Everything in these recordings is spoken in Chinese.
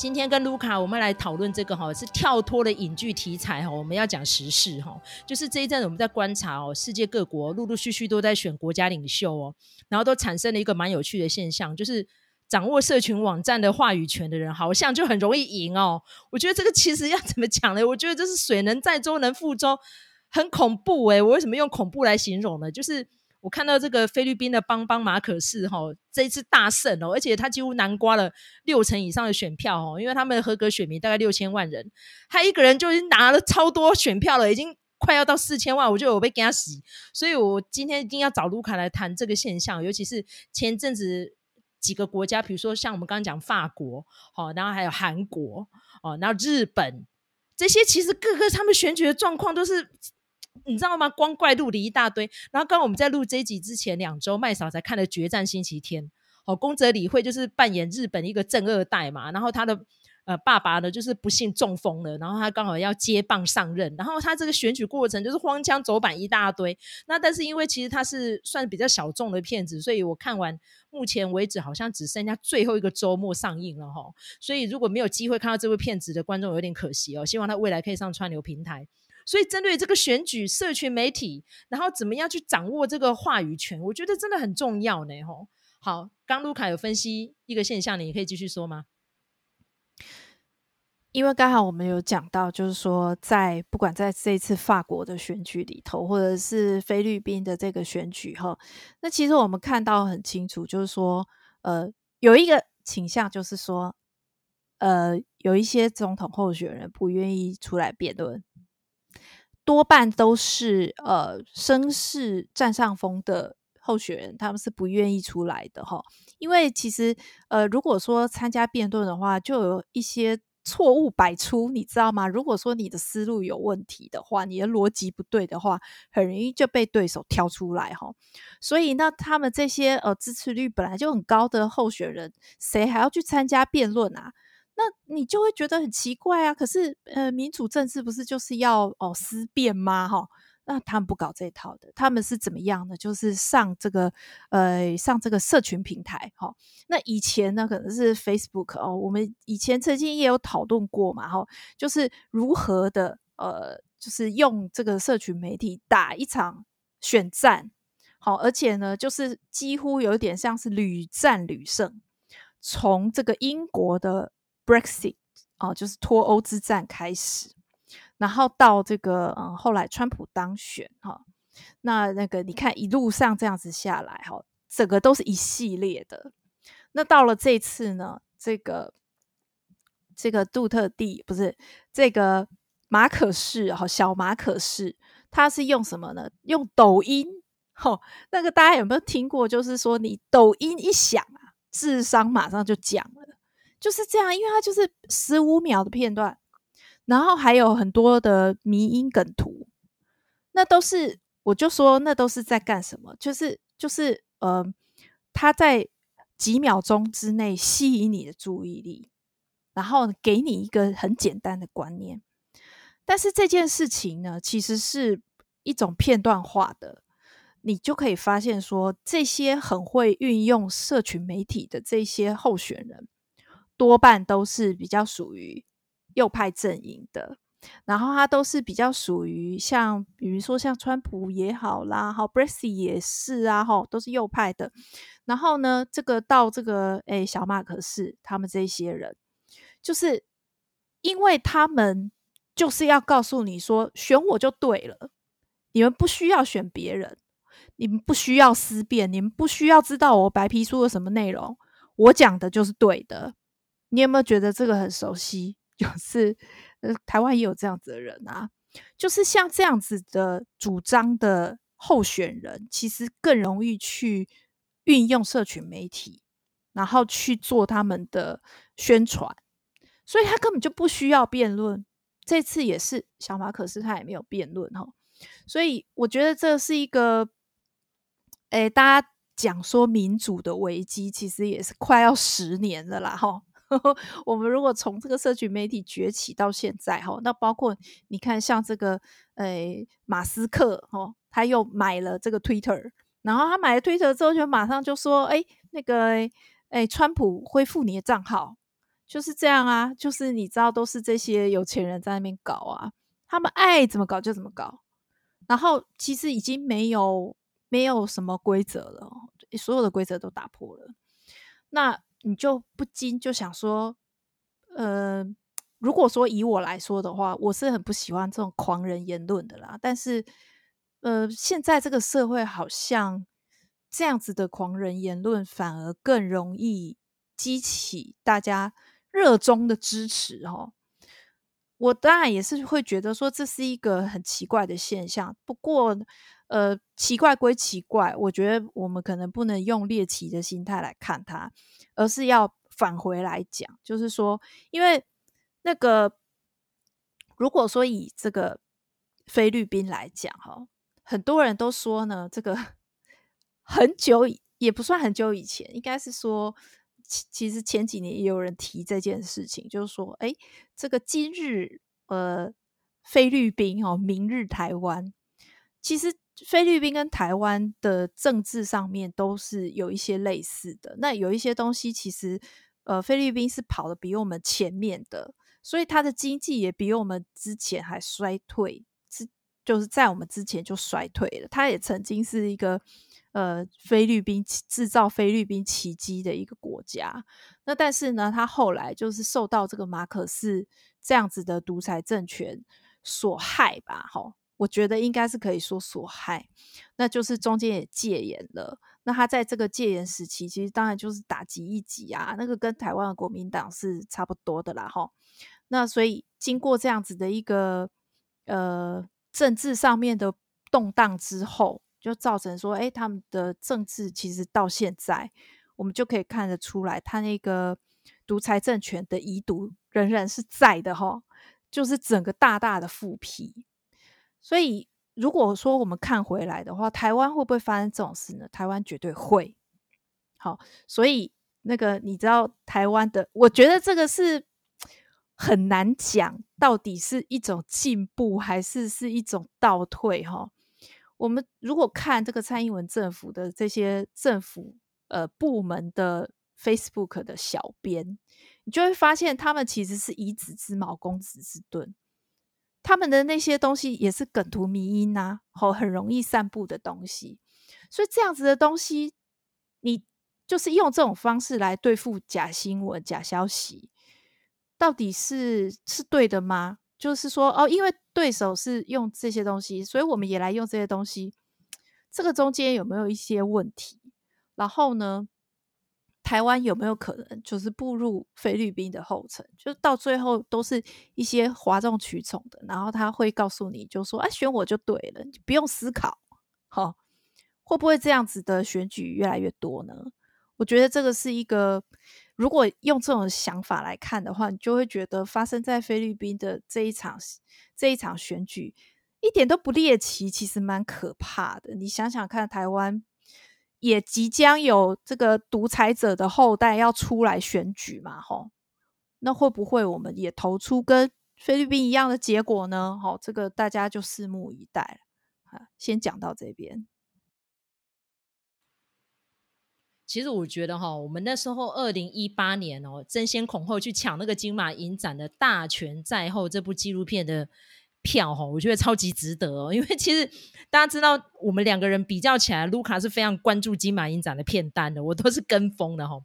今天跟卢卡，我们来讨论这个哈，是跳脱了影剧题材哈，我们要讲时事哈，就是这一阵我们在观察哦，世界各国陆陆续续都在选国家领袖哦，然后都产生了一个蛮有趣的现象，就是掌握社群网站的话语权的人，好像就很容易赢哦。我觉得这个其实要怎么讲呢？我觉得这是水能载舟，能覆舟，很恐怖诶。我为什么用恐怖来形容呢？就是。我看到这个菲律宾的邦邦马可仕哈，这一次大胜哦，而且他几乎囊括了六成以上的选票哦，因为他们的合格选民大概六千万人，他一个人就已经拿了超多选票了，已经快要到四千万，我就有被给他洗，所以我今天一定要找卢卡来谈这个现象，尤其是前阵子几个国家，比如说像我们刚刚讲法国，好，然后还有韩国哦，然后日本这些，其实各个他们选举的状况都是。你知道吗？光怪陆离一大堆。然后刚刚我们在录这一集之前两周，麦嫂才看了《决战星期天》。哦，宫泽理惠就是扮演日本一个正二代嘛。然后他的呃爸爸呢，就是不幸中风了，然后他刚好要接棒上任。然后他这个选举过程就是荒腔走板一大堆。那但是因为其实他是算比较小众的片子，所以我看完目前为止好像只剩下最后一个周末上映了哈。所以如果没有机会看到这部片子的观众有点可惜哦。希望他未来可以上串流平台。所以，针对这个选举，社群媒体，然后怎么样去掌握这个话语权，我觉得真的很重要呢。吼，好，刚卢卡有分析一个现象，你可以继续说吗？因为刚好我们有讲到，就是说，在不管在这一次法国的选举里头，或者是菲律宾的这个选举哈，那其实我们看到很清楚，就是说，呃，有一个倾向，就是说，呃，有一些总统候选人不愿意出来辩论。多半都是呃声势占上风的候选人，他们是不愿意出来的哈。因为其实呃，如果说参加辩论的话，就有一些错误百出，你知道吗？如果说你的思路有问题的话，你的逻辑不对的话，很容易就被对手挑出来哈。所以那他们这些呃支持率本来就很高的候选人，谁还要去参加辩论啊？那你就会觉得很奇怪啊！可是，呃，民主政治不是就是要哦思辨吗？哈，那他们不搞这一套的，他们是怎么样的？就是上这个呃上这个社群平台哈。那以前呢，可能是 Facebook 哦，我们以前曾经也有讨论过嘛，哈，就是如何的呃，就是用这个社群媒体打一场选战，好，而且呢，就是几乎有点像是屡战屡胜，从这个英国的。Brexit 哦，就是脱欧之战开始，然后到这个嗯，后来川普当选哈、哦，那那个你看一路上这样子下来哈、哦，整个都是一系列的。那到了这次呢，这个这个杜特地不是这个马可仕哈，小马可仕，他是用什么呢？用抖音哈、哦，那个大家有没有听过？就是说你抖音一响啊，智商马上就降了。就是这样，因为它就是十五秒的片段，然后还有很多的迷因梗图，那都是我就说那都是在干什么？就是就是呃，他在几秒钟之内吸引你的注意力，然后给你一个很简单的观念。但是这件事情呢，其实是一种片段化的，你就可以发现说，这些很会运用社群媒体的这些候选人。多半都是比较属于右派阵营的，然后他都是比较属于像，比如说像川普也好啦，好，Brexit 也是啊，哈，都是右派的。然后呢，这个到这个诶、小马可是他们这些人，就是因为他们就是要告诉你说，选我就对了，你们不需要选别人，你们不需要思辨，你们不需要知道我白皮书的什么内容，我讲的就是对的。你有没有觉得这个很熟悉？就是，呃，台湾也有这样子的人啊，就是像这样子的主张的候选人，其实更容易去运用社群媒体，然后去做他们的宣传，所以他根本就不需要辩论。这次也是小马可是他也没有辩论哈，所以我觉得这是一个，诶，大家讲说民主的危机，其实也是快要十年了啦，哈。我们如果从这个社群媒体崛起到现在，哈，那包括你看，像这个，诶，马斯克，哈，他又买了这个 Twitter，然后他买了 Twitter 之后，就马上就说，诶，那个，诶，川普恢复你的账号，就是这样啊，就是你知道，都是这些有钱人在那边搞啊，他们爱怎么搞就怎么搞，然后其实已经没有没有什么规则了，所有的规则都打破了，那你就不禁就想说，呃。如果说以我来说的话，我是很不喜欢这种狂人言论的啦。但是，呃，现在这个社会好像这样子的狂人言论反而更容易激起大家热衷的支持哦。我当然也是会觉得说这是一个很奇怪的现象。不过，呃，奇怪归奇怪，我觉得我们可能不能用猎奇的心态来看它，而是要返回来讲，就是说，因为。那个，如果说以这个菲律宾来讲，哈，很多人都说呢，这个 很久也不算很久以前，应该是说，其其实前几年也有人提这件事情，就是说，哎，这个今日呃菲律宾哦，明日台湾，其实菲律宾跟台湾的政治上面都是有一些类似的，那有一些东西其实呃菲律宾是跑得比我们前面的。所以它的经济也比我们之前还衰退，是就是在我们之前就衰退了。它也曾经是一个呃菲律宾制造菲律宾奇迹的一个国家。那但是呢，它后来就是受到这个马可斯这样子的独裁政权所害吧？哈，我觉得应该是可以说所害。那就是中间也戒严了。那他在这个戒严时期，其实当然就是打击异己啊，那个跟台湾的国民党是差不多的啦，哈。那所以经过这样子的一个呃政治上面的动荡之后，就造成说，哎，他们的政治其实到现在，我们就可以看得出来，他那个独裁政权的遗毒仍然是在的，哈，就是整个大大的复辟。所以。如果说我们看回来的话，台湾会不会发生这种事呢？台湾绝对会。好，所以那个你知道台湾的，我觉得这个是很难讲，到底是一种进步还是是一种倒退哈。我们如果看这个蔡英文政府的这些政府呃部门的 Facebook 的小编，你就会发现他们其实是以子之矛攻子之盾。他们的那些东西也是梗图迷因呐，好，很容易散布的东西。所以这样子的东西，你就是用这种方式来对付假新闻、假消息，到底是是对的吗？就是说，哦，因为对手是用这些东西，所以我们也来用这些东西。这个中间有没有一些问题？然后呢？台湾有没有可能就是步入菲律宾的后尘？就到最后都是一些哗众取宠的，然后他会告诉你就说：“哎、啊，选我就对了，你不用思考。”好，会不会这样子的选举越来越多呢？我觉得这个是一个，如果用这种想法来看的话，你就会觉得发生在菲律宾的这一场这一场选举一点都不猎奇，其实蛮可怕的。你想想看，台湾。也即将有这个独裁者的后代要出来选举嘛？吼，那会不会我们也投出跟菲律宾一样的结果呢？好，这个大家就拭目以待。啊，先讲到这边。其实我觉得哈，我们那时候二零一八年哦，争先恐后去抢那个金马影展的《大权在后》这部纪录片的。票哈，我觉得超级值得哦，因为其实大家知道，我们两个人比较起来，卢卡是非常关注金马影展的片单的，我都是跟风的哈。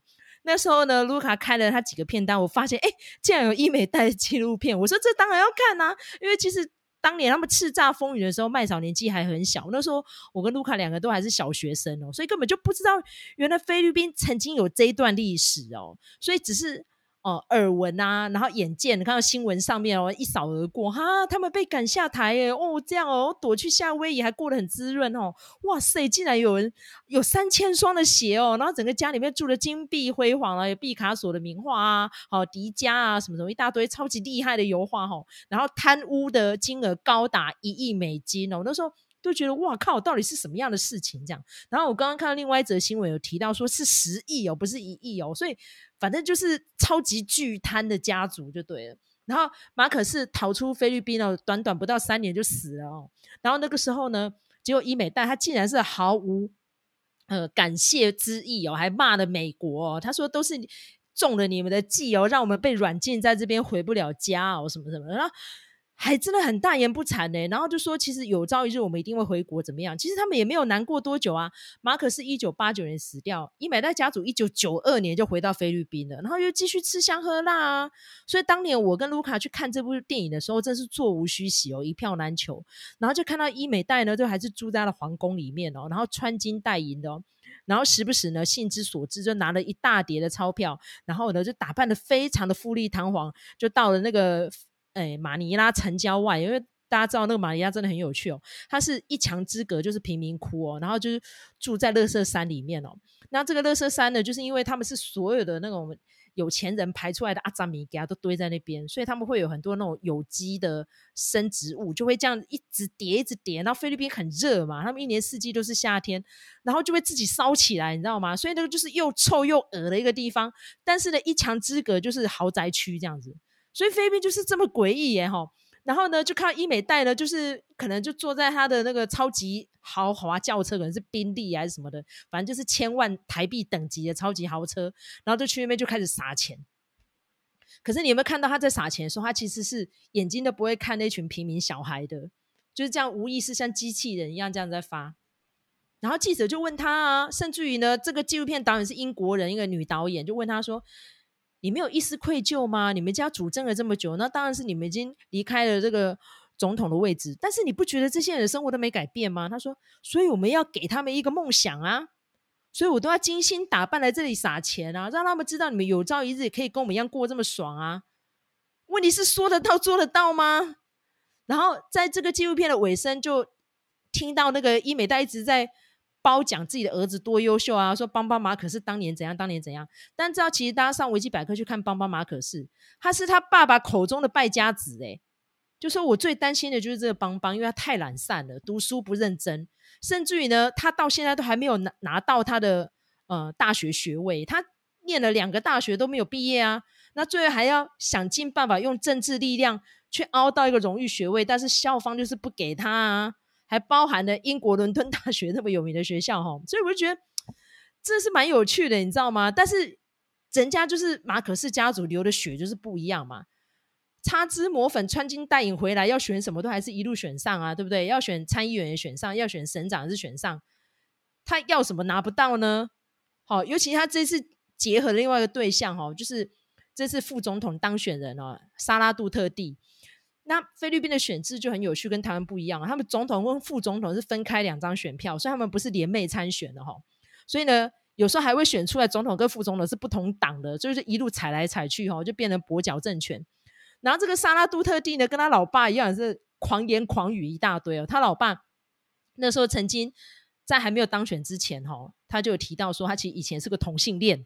那时候呢，卢卡开了他几个片单，我发现哎，竟然有伊美带纪录片，我说这当然要看呐，因为其实当年他们叱咤风云的时候，麦嫂年纪还很小，那时候我跟卢卡两个都还是小学生哦，所以根本就不知道原来菲律宾曾经有这一段历史哦，所以只是。哦，耳闻啊，然后眼见，看到新闻上面哦，一扫而过，哈，他们被赶下台耶，哦，这样哦，躲去夏威夷还过得很滋润哦，哇塞，竟然有人有三千双的鞋哦，然后整个家里面住的金碧辉煌啊，有毕卡索的名画啊，好、迪迦啊，什么什么一大堆超级厉害的油画哈、哦，然后贪污的金额高达一亿美金哦，那时候都觉得哇靠，到底是什么样的事情这样？然后我刚刚看到另外一则新闻有提到说是十亿哦，不是一亿哦，所以。反正就是超级巨贪的家族就对了。然后马可仕逃出菲律宾哦，短短不到三年就死了哦。然后那个时候呢，结果伊美代他竟然是毫无呃感谢之意哦，还骂了美国哦。他说都是中了你们的计哦，让我们被软禁在这边回不了家哦，什么什么。然后还真的很大言不惭呢，然后就说其实有朝一日我们一定会回国，怎么样？其实他们也没有难过多久啊。马可是一九八九年死掉，伊美代家族一九九二年就回到菲律宾了，然后又继续吃香喝辣啊。所以当年我跟卢卡去看这部电影的时候，真是座无虚席哦，一票难求。然后就看到伊美代呢，就还是住在了皇宫里面哦，然后穿金戴银的哦，然后时不时呢，兴之所至就拿了一大叠的钞票，然后呢就打扮得非常的富丽堂皇，就到了那个。哎，马尼拉城郊外，因为大家知道那个马尼拉真的很有趣哦，它是一墙之隔就是贫民窟哦，然后就是住在垃圾山里面哦。那这个垃圾山呢，就是因为他们是所有的那种有钱人排出来的阿扎米，给它都堆在那边，所以他们会有很多那种有机的生植物，就会这样一直叠一直叠。然后菲律宾很热嘛，他们一年四季都是夏天，然后就会自己烧起来，你知道吗？所以那个就是又臭又恶的一个地方。但是呢，一墙之隔就是豪宅区这样子。所以菲律宾就是这么诡异耶哈，然后呢，就看到伊美代呢，就是可能就坐在他的那个超级豪华轿车，可能是宾利还是什么的，反正就是千万台币等级的超级豪车，然后就去那边就开始撒钱。可是你有没有看到他在撒钱的时候，他其实是眼睛都不会看那群平民小孩的，就是这样无意识像机器人一样这样在发。然后记者就问他啊，甚至于呢，这个纪录片导演是英国人，一个女导演，就问他说。你没有一丝愧疚吗？你们家主政了这么久，那当然是你们已经离开了这个总统的位置。但是你不觉得这些人的生活都没改变吗？他说：“所以我们要给他们一个梦想啊，所以我都要精心打扮来这里撒钱啊，让他们知道你们有朝一日可以跟我们一样过这么爽啊。问题是说得到做得到吗？然后在这个纪录片的尾声，就听到那个伊美代一直在。”褒奖自己的儿子多优秀啊！说邦邦马可是当年怎样，当年怎样。但知道其实大家上维基百科去看邦邦马可是，他是他爸爸口中的败家子诶。就说我最担心的就是这个邦邦，因为他太懒散了，读书不认真，甚至于呢，他到现在都还没有拿拿到他的呃大学学位。他念了两个大学都没有毕业啊，那最后还要想尽办法用政治力量去凹到一个荣誉学位，但是校方就是不给他啊。还包含了英国伦敦大学那么有名的学校哈，所以我就觉得这是蛮有趣的，你知道吗？但是人家就是马可仕家族流的血就是不一样嘛，擦脂抹粉穿金戴银回来要选什么都还是一路选上啊，对不对？要选参议员也选上，要选省长也是选上，他要什么拿不到呢？好，尤其他这次结合另外一个对象哈，就是这次副总统当选人哦，沙拉杜特蒂。那菲律宾的选制就很有趣，跟台湾不一样。他们总统跟副总统是分开两张选票，所以他们不是联袂参选的哈。所以呢，有时候还会选出来总统跟副总统是不同党的，就是一路踩来踩去哈，就变成跛脚政权。然后这个沙拉杜特蒂呢，跟他老爸一样是狂言狂语一大堆哦。他老爸那时候曾经在还没有当选之前哈，他就有提到说他其实以前是个同性恋，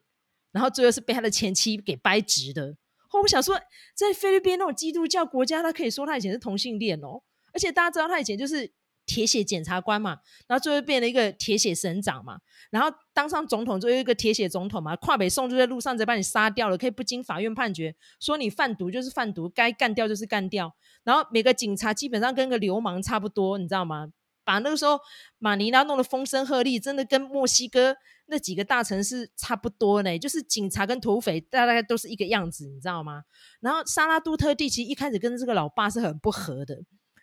然后最后是被他的前妻给掰直的。我想说，在菲律宾那种基督教国家，他可以说他以前是同性恋哦，而且大家知道他以前就是铁血检察官嘛，然后最后变了一个铁血省长嘛，然后当上总统就有一个铁血总统嘛，跨北宋就在路上再把你杀掉了，可以不经法院判决说你贩毒就是贩毒，该干掉就是干掉，然后每个警察基本上跟个流氓差不多，你知道吗？把那个时候马尼拉弄得风声鹤唳，真的跟墨西哥那几个大城市差不多呢，就是警察跟土匪大概都是一个样子，你知道吗？然后沙拉杜特蒂其实一开始跟这个老爸是很不合的，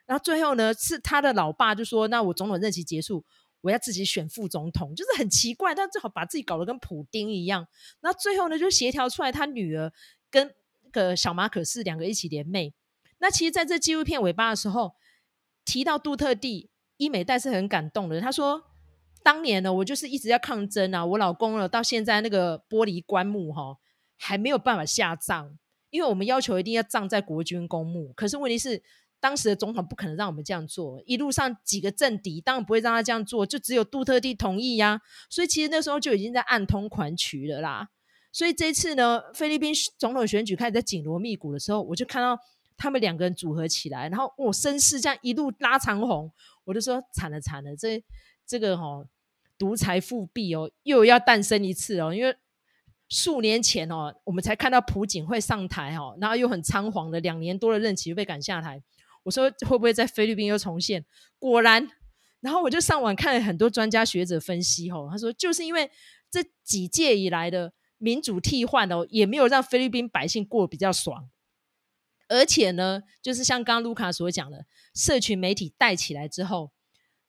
然后最后呢是他的老爸就说：“那我总统任期结束，我要自己选副总统。”就是很奇怪，但最好把自己搞得跟普丁一样。然后最后呢就协调出来，他女儿跟那个小马可仕两个一起联袂。那其实在这纪录片尾巴的时候提到杜特蒂。伊美代是很感动的，他说：“当年呢，我就是一直要抗争啊，我老公了，到现在那个玻璃棺木哈还没有办法下葬，因为我们要求一定要葬在国军公墓。可是问题是，当时的总统不可能让我们这样做，一路上几个政敌当然不会让他这样做，就只有杜特地同意呀、所以其实那时候就已经在暗通款曲了啦。所以这次呢，菲律宾总统选举开始在紧锣密鼓的时候，我就看到他们两个人组合起来，然后我声势这样一路拉长红。”我就说惨了惨了，这这个哈、独裁复辟哦，又要诞生一次哦。因为数年前哦，我们才看到朴槿惠上台哦，然后又很仓皇的两年多的任期又被赶下台。我说会不会在菲律宾又重现？果然，然后我就上网看了很多专家学者分析哦，他说就是因为这几届以来的民主替换哦，也没有让菲律宾百姓过得比较爽。而且呢，就是像刚刚卢卡所讲的，社群媒体带起来之后，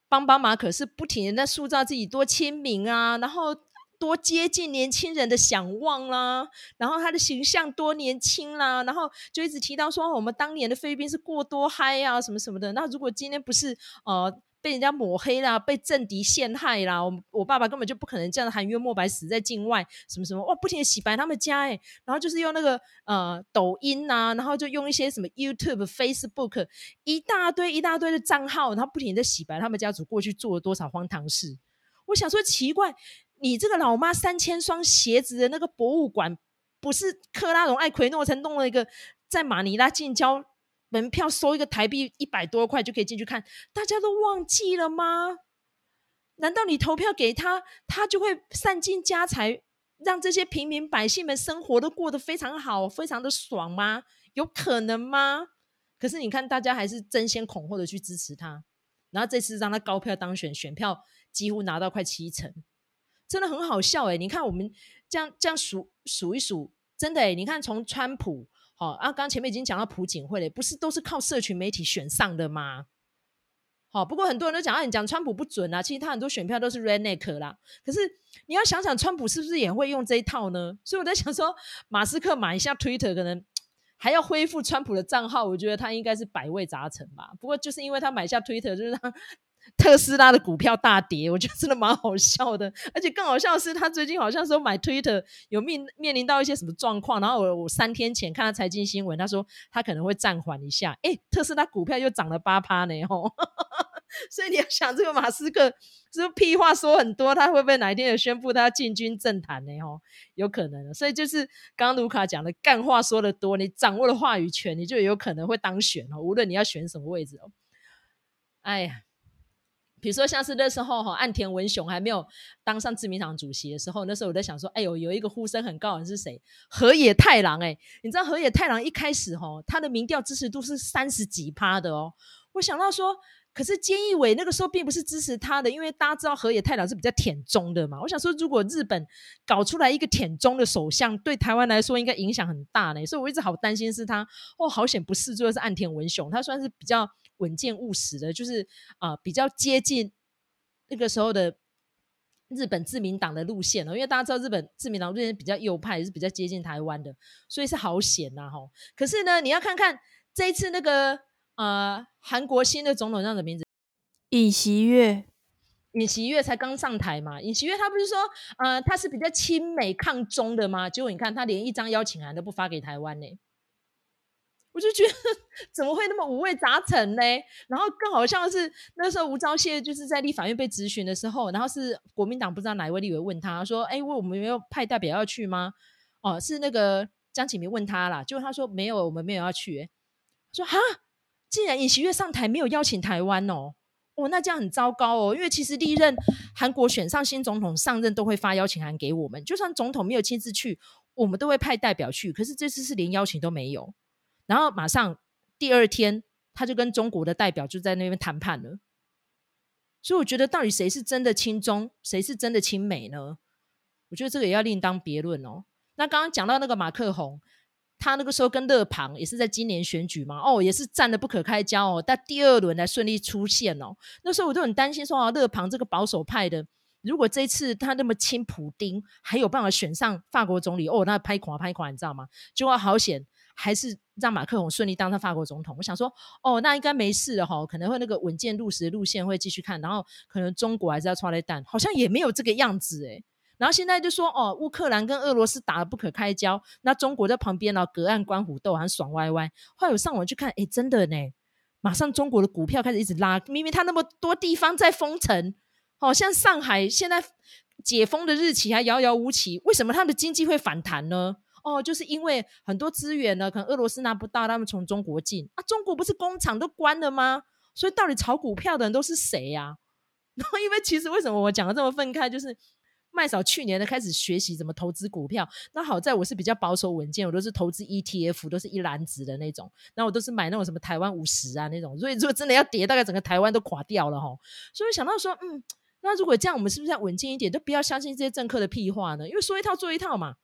帮帮马可是不停的在塑造自己多亲民啊，然后多接近年轻人的想望啦，然后他的形象多年轻啦，然后就一直提到说我们当年的菲律宾是过多嗨啊，什么什么的。那如果今天不是呃。被人家抹黑啦，被政敌陷害啦，我我爸爸根本就不可能这样含冤莫白死在境外，什么什么哇，不停的洗白他们家哎，然后就是用那个呃抖音呐、然后就用一些什么 YouTube、Facebook 一大堆一大堆的账号，然后不停的洗白他们家族过去做了多少荒唐事。我想说奇怪，你这个老妈三千双鞋子的那个博物馆，不是克拉隆艾奎诺才弄了一个在马尼拉近郊？门票收一个台币一百多块就可以进去看，大家都忘记了吗？难道你投票给他，他就会散尽家财，让这些平民百姓们生活都过得非常好，非常的爽吗？有可能吗？可是你看，大家还是争先恐后的去支持他，然后这次让他高票当选，选票几乎拿到快七成，真的很好笑诶，你看我们这样这样数数一数，真的诶，你看从川普。好、哦、啊，刚刚前面已经讲到朴槿惠了，不是都是靠社群媒体选上的吗？好、哦，不过很多人都讲啊，你讲川普不准啊，其实他很多选票都是 redneck 啦。可是你要想想，川普是不是也会用这一套呢？所以我在想说，马斯克买一下 Twitter，可能还要恢复川普的账号，我觉得他应该是百味杂陈吧。不过就是因为他买下 Twitter，就是让。特斯拉的股票大跌，我觉得真的蛮好笑的。而且更好笑的是，他最近好像说买 Twitter 有面面临到一些什么状况。然后我我三天前看到财经新闻，他说他可能会暂缓一下。诶，特斯拉股票又涨了八趴呢吼！所以你要想，这个马斯克是不是屁话说很多？他会不会哪一天也宣布他要进军政坛呢？吼，有可能。所以就是刚刚卢卡讲的，干话说的多，你掌握了话语权，你就有可能会当选哦。无论你要选什么位置哦。哎呀。比如说，像是那时候哈，岸田文雄还没有当上自民党主席的时候，那时候我在想说，哎呦，有一个呼声很高的人是谁？河野太郎哎，你知道河野太郎一开始哈，他的民调支持度是三十几趴的哦。我想到说，可是菅义伟那个时候并不是支持他的，因为大家知道河野太郎是比较舔中的嘛。我想说，如果日本搞出来一个舔中的首相，对台湾来说应该影响很大呢。所以我一直好担心是他哦，好险不是，最后是岸田文雄，他算是比较。稳健务实的，就是啊、呃，比较接近那个时候的日本自民党的路线了。因为大家知道，日本自民党路线比较右派，也是比较接近台湾的，所以是好险呐吼。可是呢，你要看看这一次那个呃韩国新的总统叫什么名字？尹锡悦。尹锡悦才刚上台嘛。尹锡悦他不是说呃他是比较亲美抗中的吗？结果你看他连一张邀请函都不发给台湾呢。我就觉得 怎么会那么五味杂陈呢？然后更好笑的是那时候吴钊燮就是在立法院被质询的时候，然后是国民党不知道哪一位立委问他说：“哎，我们没有派代表要去吗？”哦，是那个江启明问他啦，结果他说：“没有，我们没有要去。”说：“哈，既然尹锡悦上台没有邀请台湾哦，哦，那这样很糟糕哦，因为其实历任韩国选上新总统上任都会发邀请函给我们，就算总统没有亲自去，我们都会派代表去。可是这次是连邀请都没有。”然后马上第二天，他就跟中国的代表就在那边谈判了。所以我觉得，到底谁是真的亲中，谁是真的亲美呢？我觉得这个也要另当别论哦。那刚刚讲到那个马克宏，他那个时候跟勒庞也是在今年选举嘛，哦，也是战得不可开交哦。但第二轮才顺利出现哦。那时候我都很担心说啊，勒庞这个保守派的，如果这次他那么亲普丁，还有办法选上法国总理哦，那拍垮拍垮，你知道吗？结果好险。还是让马克宏顺利当上法国总统。我想说，哦，那应该没事了哈，可能会那个稳健务实的路线会继续看，然后可能中国还是要剉咧等，好像也没有这个样子诶。然后现在就说，哦，乌克兰跟俄罗斯打得不可开交，那中国在旁边呢，隔岸观虎斗，还爽歪歪。后来我上网去看，诶，真的呢，马上中国的股票开始一直拉，明明他那么多地方在封城，好像上海现在解封的日期还遥遥无期，为什么他的经济会反弹呢？哦，就是因为很多资源呢，可能俄罗斯拿不到，他们从中国进啊。中国不是工厂都关了吗？所以到底炒股票的人都是谁呀、然后，因为其实为什么我讲的这么愤慨，就是麦嫂去年的开始学习怎么投资股票。那好在我是比较保守稳健，我都是投资 ETF，都是一篮子的那种。那我都是买那种什么台湾五十啊那种。所以如果真的要跌，大概整个台湾都垮掉了哈。所以想到说，嗯，那如果这样，我们是不是要稳健一点，都不要相信这些政客的屁话呢？因为说一套做一套嘛。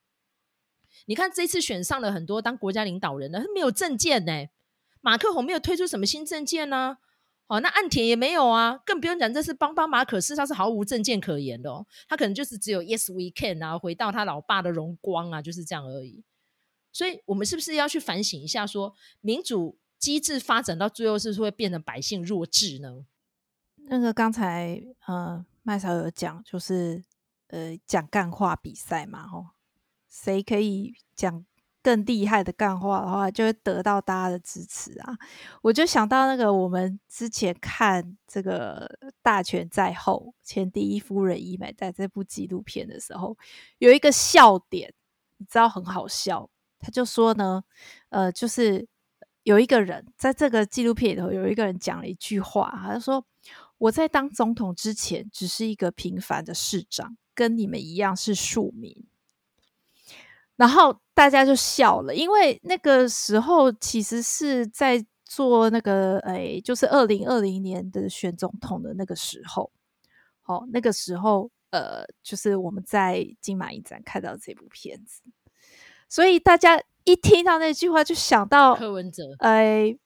你看这次选上了很多当国家领导人的，他没有政见呢。马克宏没有推出什么新政见呢？哦，那岸田也没有啊，更不用讲这是帮帮马可仕，他是毫无政见可言的哦。他可能就是只有 Yes we can 啊，回到他老爸的荣光啊，就是这样而已。所以，我们是不是要去反省一下说，民主机制发展到最后，是不是会变成百姓弱智呢？那个刚才呃麦嫂有讲，就是呃讲干话比赛嘛，吼，谁可以讲更厉害的干话的话，就会得到大家的支持啊！我就想到那个我们之前看这个《大权在后》前第一夫人伊美在这部纪录片的时候，有一个笑点，你知道很好笑。他就说呢，呃，就是有一个人在这个纪录片里头，有一个人讲了一句话，他说：“我在当总统之前，只是一个平凡的市长，跟你们一样是庶民。”然后大家就笑了，因为那个时候其实是在做那个，哎，就是二零二零年的选总统的那个时候。好，那个时候，呃，就是我们在金马影展看到这部片子，所以大家一听到那句话，就想到柯文哲，哎，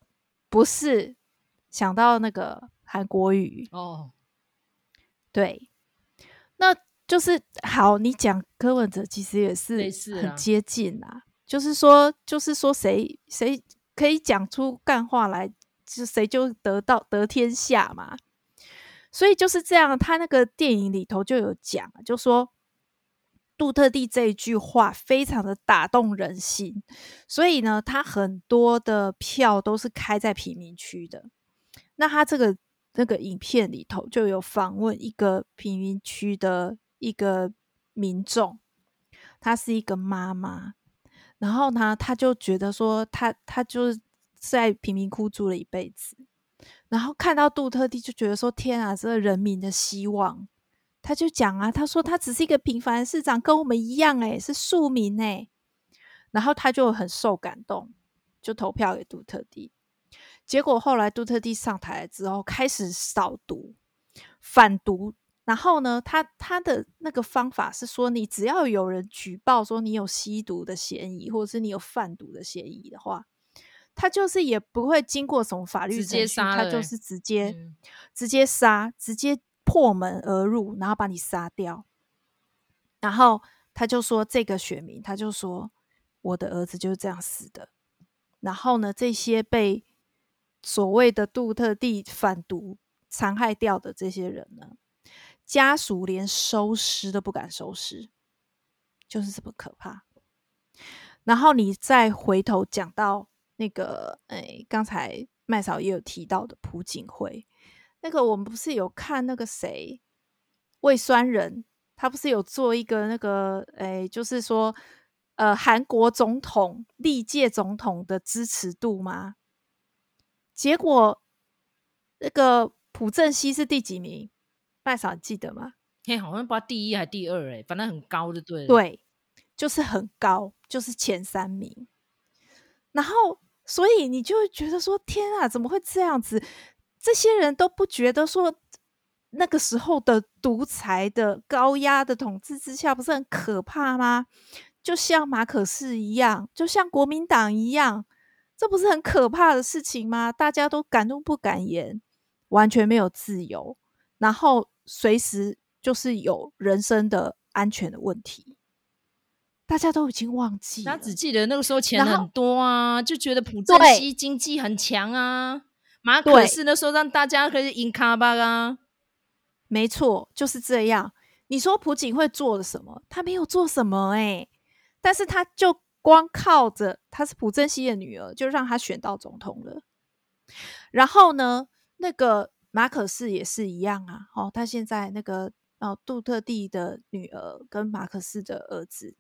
不是，想到那个韩国语哦，对，那。就是好，你讲柯文哲其实也是很接近啊。就是说，就是说，谁谁可以讲出干话来，就谁就得到得天下嘛。所以就是这样，他那个电影里头就有讲，就说杜特地这一句话非常的打动人心，所以呢，他很多的票都是开在贫民区的。那他这个那个影片里头就有访问一个贫民区的。一个民众，她是一个妈妈，然后呢，她就觉得说，她她就是在贫民窟住了一辈子，然后看到杜特地就觉得说，天啊，这个人民的希望，他就讲啊，他说他只是一个平凡市长，跟我们一样，诶，是庶民诶，然后他就很受感动，就投票给杜特地，结果后来杜特地上台之后，开始扫毒、反毒。然后呢，他他的那个方法是说，你只要有人举报说你有吸毒的嫌疑，或者是你有贩毒的嫌疑的话，他就是也不会经过什么法律程序，他就是直接、嗯、直接杀，直接破门而入，然后把你杀掉。然后他就说，这个选民，他就说，我的儿子就是这样死的。然后呢，这些被所谓的杜特地反毒残害掉的这些人呢，家属连收尸都不敢收尸，就是这么可怕。然后你再回头讲到那个，哎，刚才麦嫂也有提到的朴槿惠，那个我们不是有看那个谁魏酸人，他不是有做一个那个，哎，就是说，呃，韩国总统历届总统的支持度吗？结果那个朴正熙是第几名？麦嫂记得吗？嘿，好像不知道第一还是第二哎，反正很高就对了。对，就是很高，就是前三名。然后，所以你就会觉得说：天啊，怎么会这样子？这些人都不觉得说，那个时候的独裁的高压的统治之下，不是很可怕吗？就像马可仕一样，就像国民党一样，这不是很可怕的事情吗？大家都敢怒不敢言，完全没有自由，然后。随时就是有人身的安全的问题，大家都已经忘记了。他只记得那个时候钱很多啊，就觉得朴正熙经济很强啊。马可是那时候让大家可以赢卡巴啊。没错，就是这样。你说朴槿惠做了什么？他没有做什么哎、欸，但是他就光靠着他是朴正熙的女儿，就让他选到总统了。然后呢，那个。马可仕也是一样啊，哦，他现在那个哦，杜特地的女儿跟马可仕的儿子，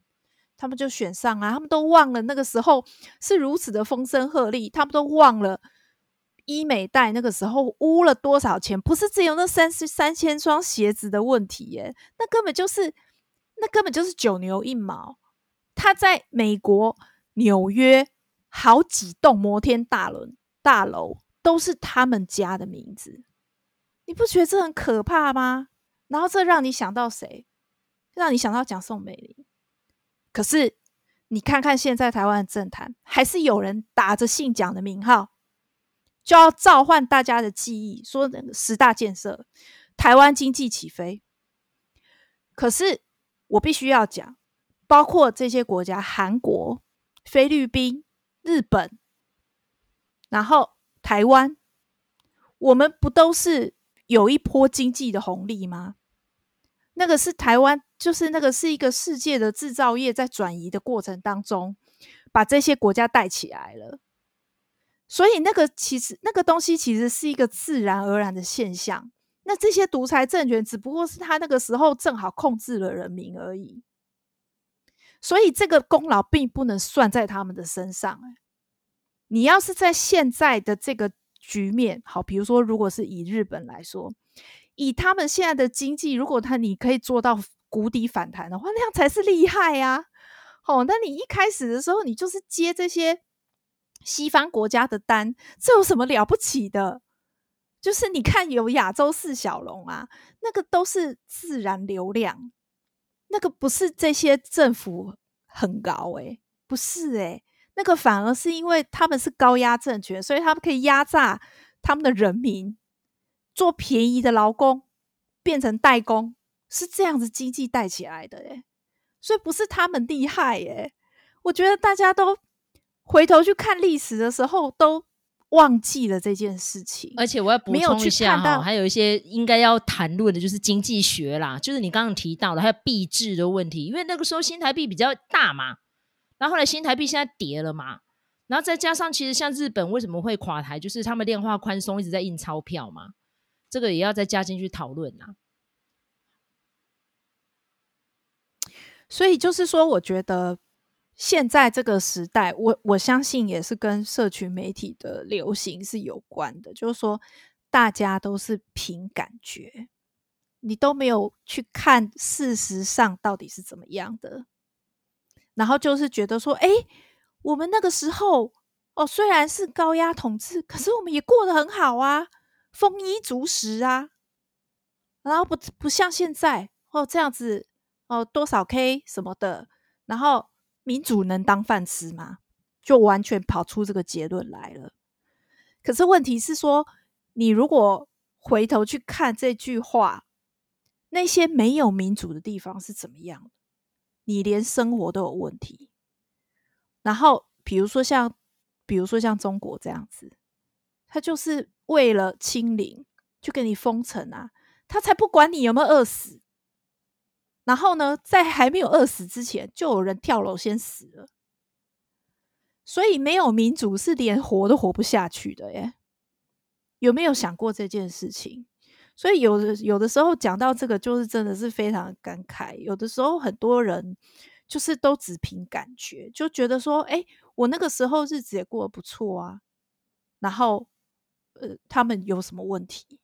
他们就选上啊，他们都忘了那个时候是如此的风声鹤唳，他们都忘了医美代那个时候污了多少钱，不是只有那三十三千双鞋子的问题耶，那根本就是那根本就是九牛一毛。他在美国纽约好几栋摩天大楼大楼都是他们家的名字。你不觉得这很可怕吗？然后这让你想到谁？让你想到蒋宋美龄。可是你看看现在台湾的政坛，还是有人打着姓蒋的名号，就要召唤大家的记忆，说十大建设，台湾经济起飞。可是我必须要讲，包括这些国家，韩国、菲律宾、日本，然后台湾，我们不都是有一波经济的红利吗？那个是台湾，就是那个是一个世界的制造业在转移的过程当中，把这些国家带起来了。所以那个其实那个东西其实是一个自然而然的现象。那这些独裁政权只不过是他那个时候正好控制了人民而已。所以这个功劳并不能算在他们的身上。你要是在现在的这个局面，好，比如说如果是以日本来说。以他们现在的经济，如果他你可以做到谷底反弹的话，那样才是厉害呀！哦，那你一开始的时候，你就是接这些西方国家的单，这有什么了不起的？就是你看有亚洲四小龙啊，那个都是自然流量，那个不是这些政府很高诶、不是诶、那个反而是因为他们是高压政权，所以他们可以压榨他们的人民。做便宜的劳工变成代工，是这样子经济带起来的耶，所以不是他们厉害耶。我觉得大家都回头去看历史的时候，都忘记了这件事情。而且我要补充一下哈，还有一些应该要谈论的，就是经济学啦，就是你刚刚提到的，还有币制的问题。因为那个时候新台币比较大嘛，然后后来新台币现在跌了嘛，然后再加上其实像日本为什么会垮台，就是他们量化宽松一直在印钞票嘛。这个也要再加进去讨论啊，所以就是说，我觉得现在这个时代，我我相信也是跟社群媒体的流行是有关的。就是说，大家都是凭感觉，你都没有去看事实上到底是怎么样的，然后就是觉得说，哎，我们那个时候哦，虽然是高压统治，可是我们也过得很好啊。丰衣足食啊，然后不不像现在哦这样子哦多少 K 什么的，然后民主能当饭吃吗？就完全跑出这个结论来了。可是问题是说，你如果回头去看这句话，那些没有民主的地方是怎么样？你连生活都有问题。然后比如说像，比如说像中国这样子，他就是。为了清零，就给你封城啊！他才不管你有没有饿死。然后呢，在还没有饿死之前，就有人跳楼先死了。所以没有民主是连活都活不下去的耶。有没有想过这件事情？所以有的有的时候讲到这个，就是真的是非常感慨。有的时候很多人就是都只凭感觉，就觉得说：“哎，我那个时候日子也过得不错啊。”然后。呃，他们有什么问题？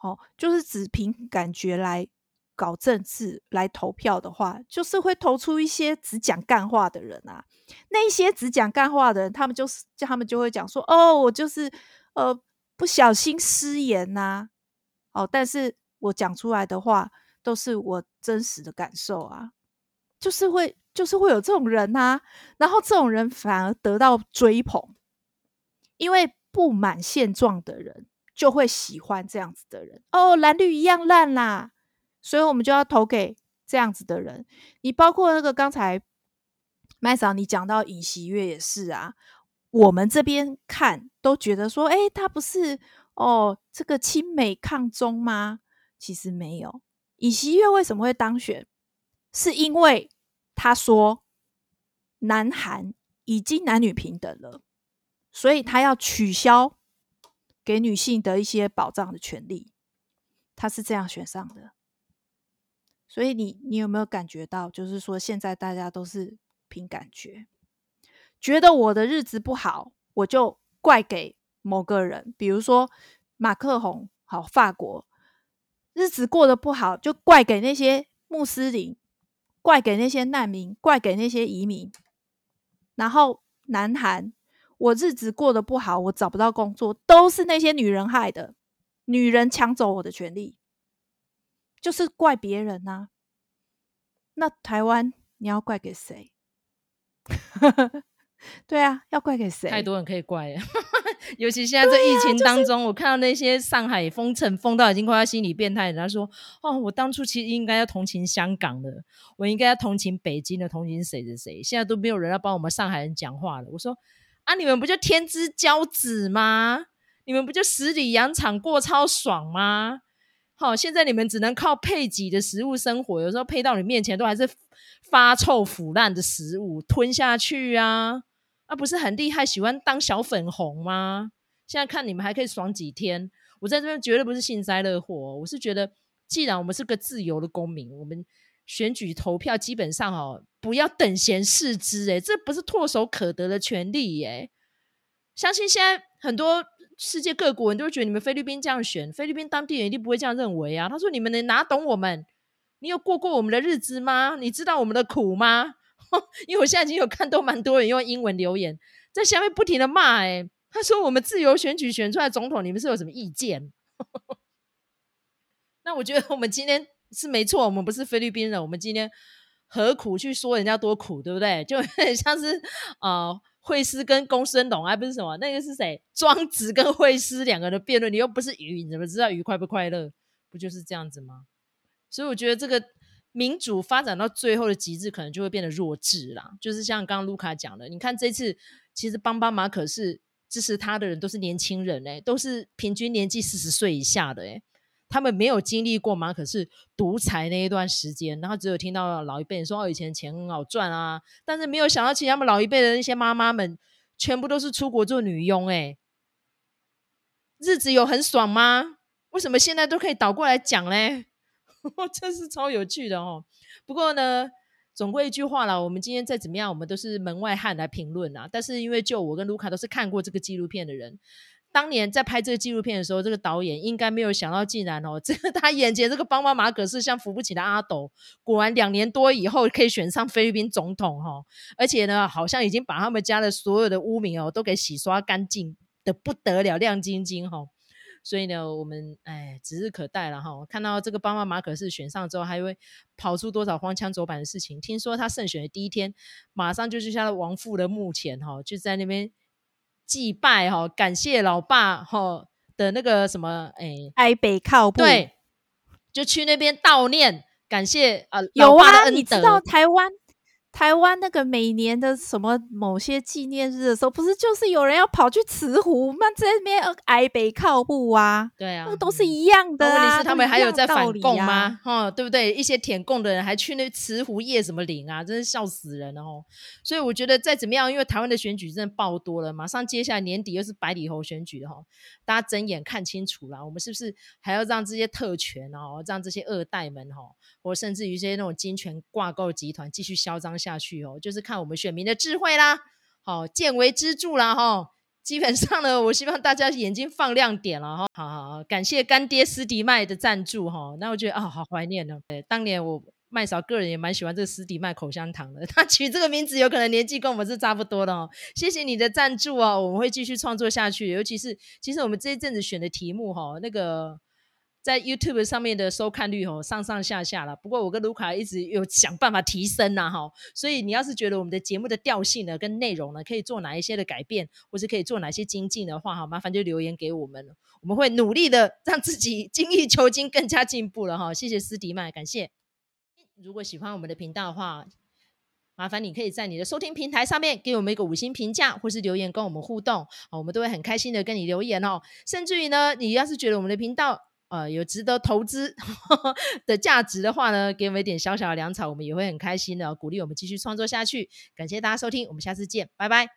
哦，就是只凭感觉来搞政治、来投票的话，就是会投出一些只讲干话的人啊。那一些只讲干话的人，他们就是，他们就会讲说：“哦，我就是呃不小心失言呐、啊。”哦，但是我讲出来的话都是我真实的感受啊，就是会，就是会有这种人呐、啊。然后这种人反而得到追捧，因为。不满现状的人就会喜欢这样子的人哦，蓝绿一样烂啦，所以我们就要投给这样子的人。你包括那个刚才麦嫂你讲到尹锡悦也是啊，我们这边看都觉得说，诶，他不是哦，这个亲美抗中吗？其实没有。尹锡悦为什么会当选？是因为他说南韩已经男女平等了。所以他要取消给女性的一些保障的权利，他是这样选上的。所以你你有没有感觉到，就是说现在大家都是凭感觉，觉得我的日子不好，我就怪给某个人，比如说马克宏，好，法国日子过得不好，就怪给那些穆斯林，怪给那些难民，怪给那些移民，然后南韩。我日子过得不好，我找不到工作，都是那些女人害的。女人抢走我的权利，就是怪别人呐、那台湾你要怪给谁？对啊，要怪给谁？太多人可以怪了，尤其现在这疫情当中，啊就是、我看到那些上海封城封到已经快要心理变态，人家说：“哦，我当初其实应该要同情香港的，我应该要同情北京的，同情谁谁谁。”现在都没有人要帮我们上海人讲话了。我说：“啊，你们不就天之骄子吗？你们不就十里洋场过超爽吗？好，现在你们只能靠配给的食物生活，有时候配到你面前都还是发臭腐烂的食物，吞下去啊。”啊，不是很厉害，喜欢当小粉红吗？现在看你们还可以爽几天。我在这边绝对不是幸灾乐祸，我是觉得，既然我们是个自由的公民，我们选举投票基本上哦，不要等闲视之，诶，这不是唾手可得的权利，耶。相信现在很多世界各国人都觉得你们菲律宾这样选，菲律宾当地人一定不会这样认为啊。他说：“你们能哪懂我们？你有过过我们的日子吗？你知道我们的苦吗？”因为我现在已经有看都蛮多人用英文留言，在下面不停的骂，哎，他说我们自由选举选出来总统，你们是有什么意见？那我觉得我们今天是没错，我们不是菲律宾人，我们今天何苦去说人家多苦，对不对？就很像是呃惠施跟公孙龙，还不是什么那个是谁？庄子跟惠施两个人的辩论，你又不是鱼，你怎么知道鱼快不快乐？不就是这样子吗？所以我觉得这个。民主发展到最后的极致，可能就会变得弱智啦。就是像刚刚卢卡讲的，你看这次其实帮帮马可是支持他的人都是年轻人诶、欸，都是平均年纪四十岁以下的诶、欸，他们没有经历过马可是独裁那一段时间，然后只有听到老一辈人说哦，以前钱很好赚啊，但是没有想到，其实他们老一辈的那些妈妈们全部都是出国做女佣诶、欸，日子有很爽吗？为什么现在都可以倒过来讲嘞？真是超有趣的哦！不过呢，总归一句话啦，我们今天再怎么样，我们都是门外汉来评论啊。但是因为就我跟卢卡都是看过这个纪录片的人，当年在拍这个纪录片的时候，这个导演应该没有想到，竟然哦，这个他眼前这个帮帮马可是像扶不起的阿斗，果然两年多以后可以选上菲律宾总统哈、哦，而且呢，好像已经把他们家的所有的污名哦都给洗刷干净的不得了，亮晶晶哈、哦。所以呢，我们哎指日可待了哈。看到这个帮帮马可是选上之后，还会跑出多少荒腔走板的事情？听说他胜选的第一天，马上就去他的亡父的墓前哈，就在那边祭拜哈，感谢老爸哈的那个什么哎哀北靠步，对，就去那边悼念，感谢啊有啊，你知道台湾。台湾那个每年的什么某些纪念日的时候，不是就是有人要跑去慈湖，那这边挨北靠步啊？对啊，那都是一样的啊。问题是他们还有在反共吗？哈、啊，对不对？一些舔共的人还去那慈湖夜什么灵啊？真是笑死人了哦！所以我觉得再怎么样，因为台湾的选举真的爆多了，马上接下来年底又是百里侯选举的哈，大家睁眼看清楚了，我们是不是还要让这些特权哦，让这些二代们哈，或甚至于一些那种金权挂钩集团继续嚣张下去哦，就是看我们选民的智慧啦，好，见微知著啦哈。基本上呢，我希望大家眼睛放亮点了哈。好好好，感谢干爹斯迪麦的赞助哈。那我觉得啊，好怀念呢。对，当年我麦嫂个人也蛮喜欢这个斯迪麦口香糖的。他取这个名字有可能年纪跟我们是差不多的哦。谢谢你的赞助哦，我们会继续创作下去。尤其是其实我们这一阵子选的题目哈，那个。在 YouTube 上面的收看率哦，上上下下了。不过我跟卢卡一直有想办法提升呐，哈。所以你要是觉得我们的节目的调性呢，跟内容呢，可以做哪一些的改变，或是可以做哪些精进的话，哈，麻烦就留言给我们，我们会努力的让自己精益求精，更加进步了哈。谢谢斯迪麦，感谢。如果喜欢我们的频道的话，麻烦你可以在你的收听平台上面给我们一个五星评价，或是留言跟我们互动，我们都会很开心的跟你留言哦。甚至于呢，你要是觉得我们的频道，呃，有值得投资 的价值的话呢，给我们一点小小的粮草，我们也会很开心的，鼓励我们继续创作下去。感谢大家收听，我们下次见，拜拜。